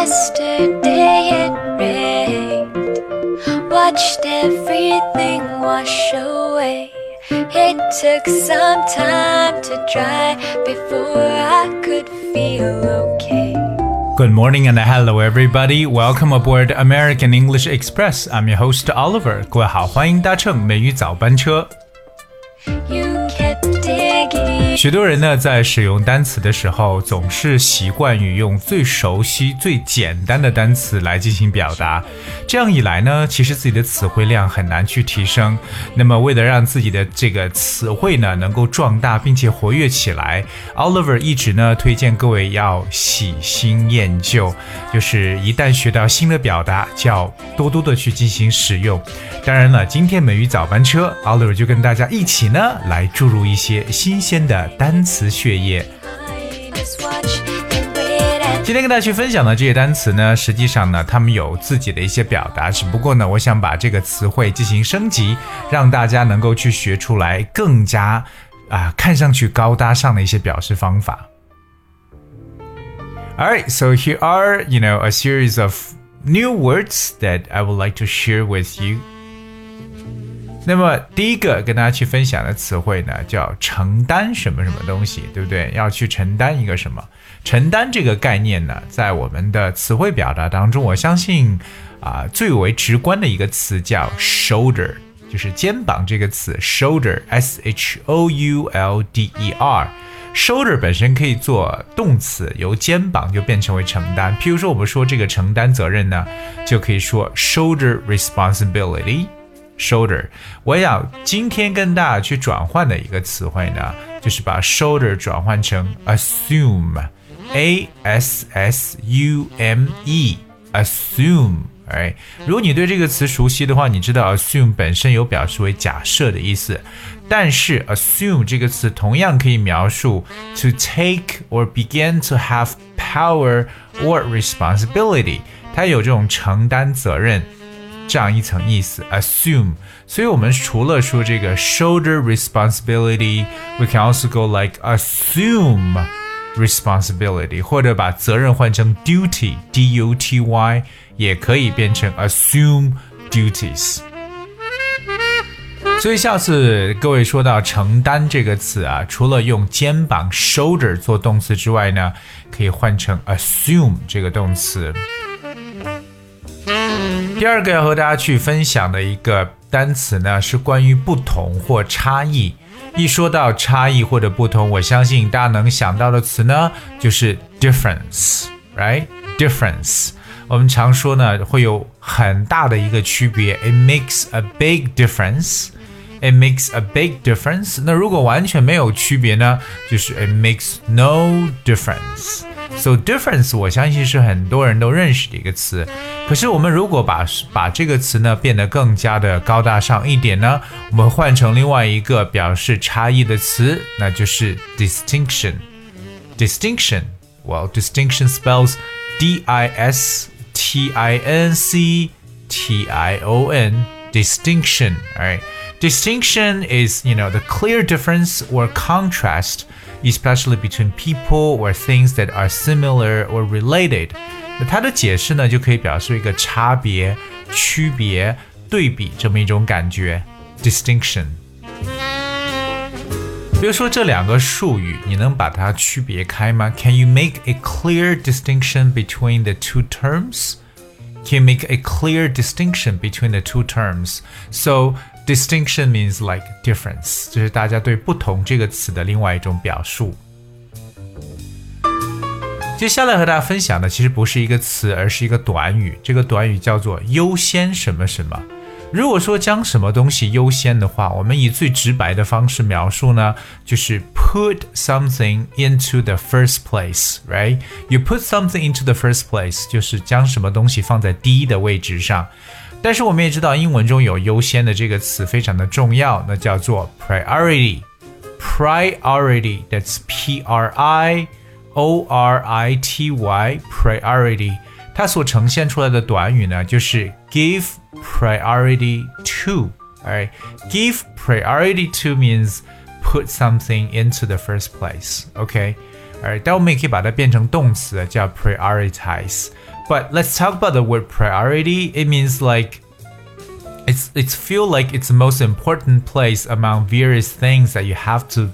Yesterday it rained, watched everything wash away. It took some time to dry before I could feel okay. Good morning and hello everybody. Welcome aboard American English Express. I'm your host Oliver. 各位好，欢迎搭乘美语早班车。 许多人呢，在使用单词的时候，总是习惯于用最熟悉、最简单的单词来进行表达。这样一来呢，其实自己的词汇量很难去提升。那么，为了让自己的这个词汇呢能够壮大并且活跃起来，Oliver 一直呢推荐各位要喜新厌旧，就是一旦学到新的表达，就要多多的去进行使用。当然了，今天美语早班车，Oliver 就跟大家一起呢来注入一些新鲜的。单词血液。今天跟大家去分享的这些单词呢实际上呢它们有自己的一些表达只不过呢我想把这个词汇进行升级让大家能够去学出来更加啊看上去高大上的一些表示方法。All right so here are you know a series of new words that i would like to share with you. 那么第一个跟大家去分享的词汇呢，叫承担什么什么东西，对不对？要去承担一个什么？承担这个概念呢，在我们的词汇表达当中，我相信啊、最为直观的一个词叫 shoulder，就是肩膀这个词 shoulder，s h o u l d e r。shoulder 本身可以做动词，由肩膀就变成为承担。譬如说，我们说这个承担责任呢，就可以说 shoulder responsibility。shoulder，我想今天跟大家去转换的一个词汇呢，就是把 shoulder 转换成 assume，a s s u m e，assume。哎，如果你对这个词熟悉的话，你知道 assume 本身有表示为假设的意思，但是 assume 这个词同样可以描述 to take or begin to have power or responsibility，它有这种承担责任。这样一层意思，assume。所以我们除了说这个 shoulder responsibility，we can also go like assume responsibility，或者把责任换成 duty，d u t y，也可以变成 assume duties。所以下次各位说到承担这个词啊，除了用肩膀 shoulder 做动词之外呢，可以换成 assume 这个动词。 第二个要和大家去分享的一个单词呢，是关于不同或差异。一说到差异或者不同，我相信大家能想到的词呢，就是 difference，right？difference，我们常说呢，会有很大的一个区别，it makes a big difference。It makes a big difference。那如果完全没有区别呢？就是 it makes no difference。So difference，我相信是很多人都认识的一个词。可是我们如果把把这个词呢变得更加的高大上一点呢，我们换成另外一个表示差异的词，那就是 distinction。distinction。Well, distinction spells D I S T I N C T I O N. Distinction. All right. Distinction is, you know, the clear difference or contrast, especially between people or things that are similar or related. 那它的解释呢，就可以表示一个差别、区别、对比这么一种感觉。Distinction。比如说这两个术语，你能把它区别开吗？Can you make a clear distinction between the two terms? Can you make a clear distinction between the two terms? So distinction means like difference，就是大家对不同这个词的另外一种表述。接下来和大家分享的其实不是一个词，而是一个短语。这个短语叫做优先什么什么。如果说将什么东西优先的话，我们以最直白的方式描述呢，就是 put something into the first place，right? You put something into the first place，就是将什么东西放在第一的位置上。但是我们也知道，英文中有优先的这个词非常的重要，那叫做 priority。Priority，that's P R I O R I T Y，priority。它所呈现出来的短语呢，就是 give priority to。Alright, give priority to means put something into the first place. OK，Alright，但我们也可以把它变成动词，叫 prioritize。 But let's talk about the word priority. It means like it's it's feel like it's the most important place among various things that you have to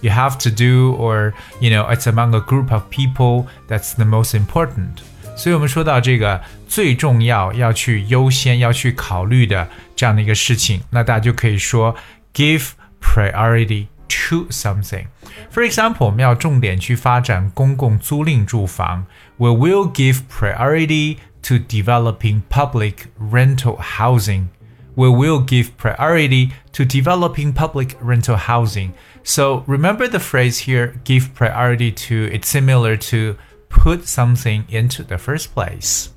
you have to do or you know it's among a group of people that's the most important 所以我们说到这个最重要要去优先要去考虑的这样的一个事情那大家就可以说 give priority to something for example 我们要重点去发展公共租赁住房 we will give priority to developing public rental housing we will give priority to developing public rental housing. So remember the phrase here, give priority to, it's similar to put something into the first place.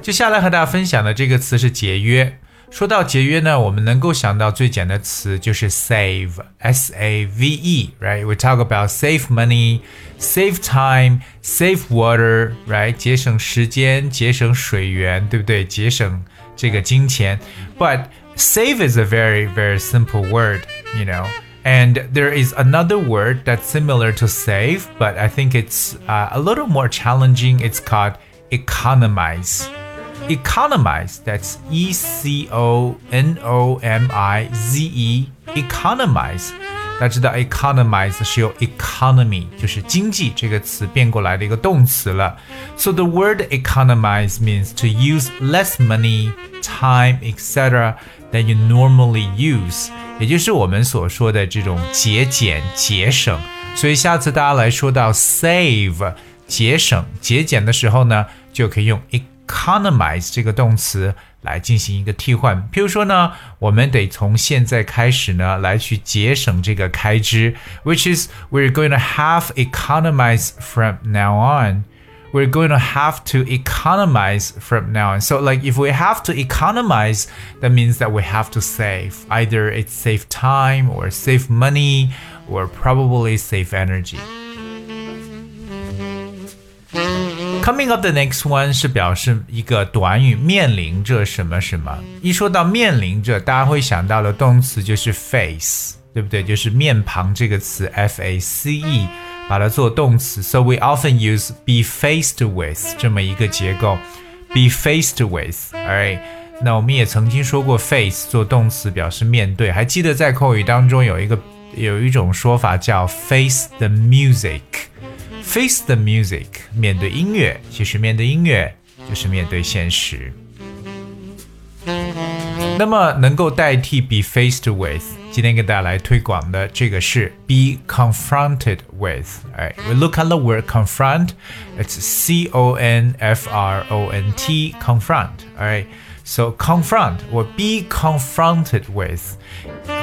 接下来和大家分享的这个词是节约。 说到节约呢，我们能够想到最简的词就是 save，s a v e，right？We talk about save money, save time, save water, right？节省时间，节省水源，对不对？节省这个金钱。But save is a very very simple word, you know. And there is another word that's similar to save, but I think it's uh, a little more challenging. It's called economize economize. That's E C O N O M I Z E. Economize. 大家知道 economize 是由 economy 就是经济这个词变过来的一个动词了。So the word economize means to use less money, time, etc. than you normally use，也就是我们所说的这种节俭、节省。所以下次大家来说到 save 节省、节俭的时候呢，就可以用 economize 这个动词来进行一个替换。譬如说呢，我们得从现在开始呢来去节省这个开支，which is we're going to have economize from now on. We're going to have to economize from now on. So, like, if we have to economize, that means that we have to save. Either it's save time or save money or probably save energy. Coming up the next one 是表示一个短语面临着什么什么。一说到面临着，大家会想到的动词就是 face，对不对？就是面庞这个词 f a c e，把它做动词。So we often use be faced with 这么一个结构，be faced with，alright。那我们也曾经说过 face 做动词表示面对，还记得在口语当中有一个有一种说法叫 face the music。Face the music，面对音乐，其实面对音乐就是面对现实。那么能够代替 be faced with，今天给大家来推广的这个是 be confronted with。哎，we look at the word confront，it's C O N F R O N T，confront。Alright。 So confront or be confronted with.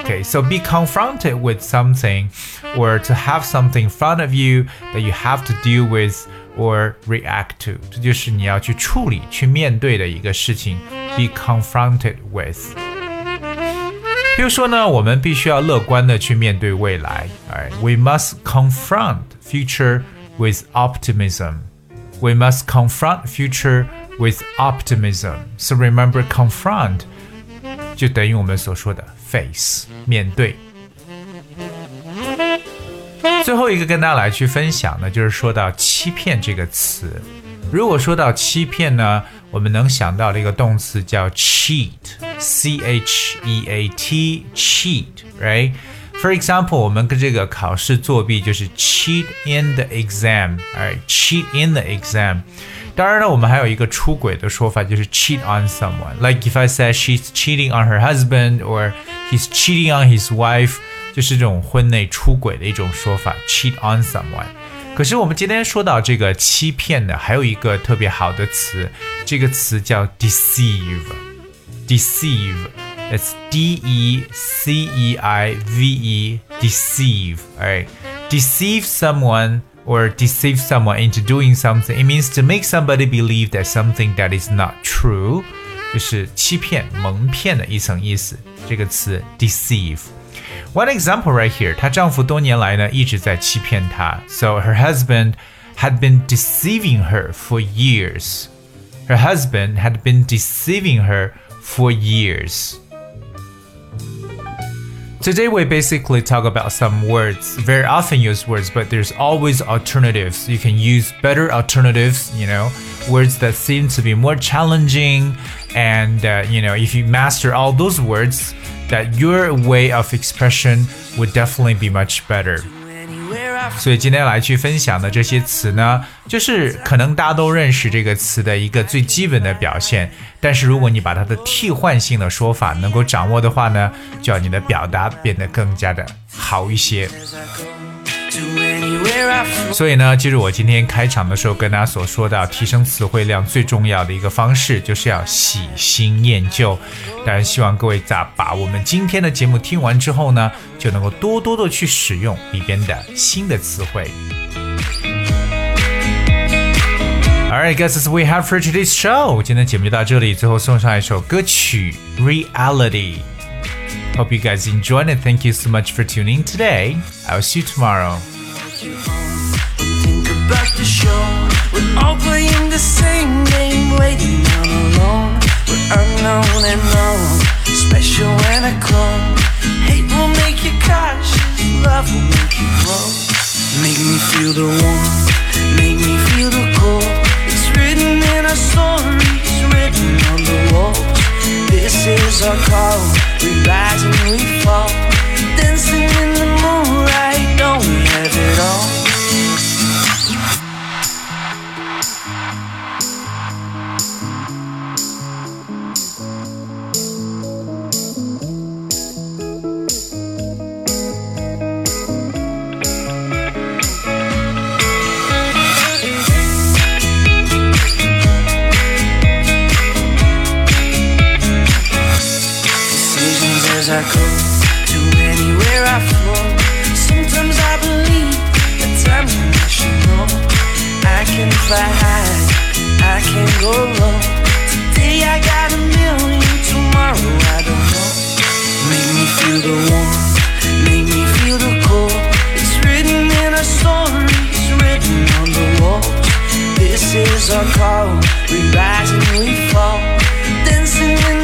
Okay, so be confronted with something or to have something in front of you that you have to deal with or react to. 这就是你要去处理、去面对的一个事情。Be confronted with. 比如说呢，我们必须要乐观的去面对未来。Alright, we must confront future with optimism. We must confront future with optimism. So remember, confront 就等于我们所说的 face 面对。最后一个跟大家来去分享的，就是说到欺骗这个词。如果说到欺骗呢，我们能想到的一个动词叫 cheat，c h e a t，cheat，right？t，cheat，right？For example，我们跟这个考试作弊就是 cheat in the exam，right？cheat in the exam。当然了，我们还有一个出轨的说法，就是 cheat on someone。Like if I say she's cheating on her husband or he's cheating on his wife，就是这种婚内出轨的一种说法，cheat on someone。可是我们今天说到这个欺骗呢，还有一个特别好的词，这个词叫 deceive。 deceive，it's D E C E I V E deceive。Alright, deceive someone or deceive someone into doing something. It means to make somebody believe that something that is not true，就是欺骗、蒙骗的一层意思。这个词 deceive。One example right here，她丈夫多年来呢一直在欺骗她。So her husband had been deceiving her for years. Her husband had been deceiving her for years. Today we basically talk about some words, very often used words, but there's always alternatives. You can use better alternatives, you know, words that seem to be more challenging. And, uh, you know, if you master all those words, that your way of expression would definitely be much better. 所以今天来去分享的这些词呢，就是可能大家都认识这个词的一个最基本的表现。但是如果你把它的替换性的说法能够掌握的话呢，就让你的表达变得更加的好一些。所以呢，其实我今天开场的时候跟大家所说到，提升词汇量最重要的一个方式，就是要喜新厌旧。当然，希望各位在把我们今天的节目听完之后呢，就能够多多的去使用里边的新的词汇。Alright, guys, we have for today's show. 今天节目就到这里，最后送上一首歌曲《Reality》。Hope you guys enjoyed and Thank you so much for tuning in today. I'll see you tomorrow. Special I. Hate will make you love will make you grow. Make me feel the warmth, make me feel the cold. It's written in our stories, written on the walls. Is our call. We rise This is our call, we rise and we fall. Dancing in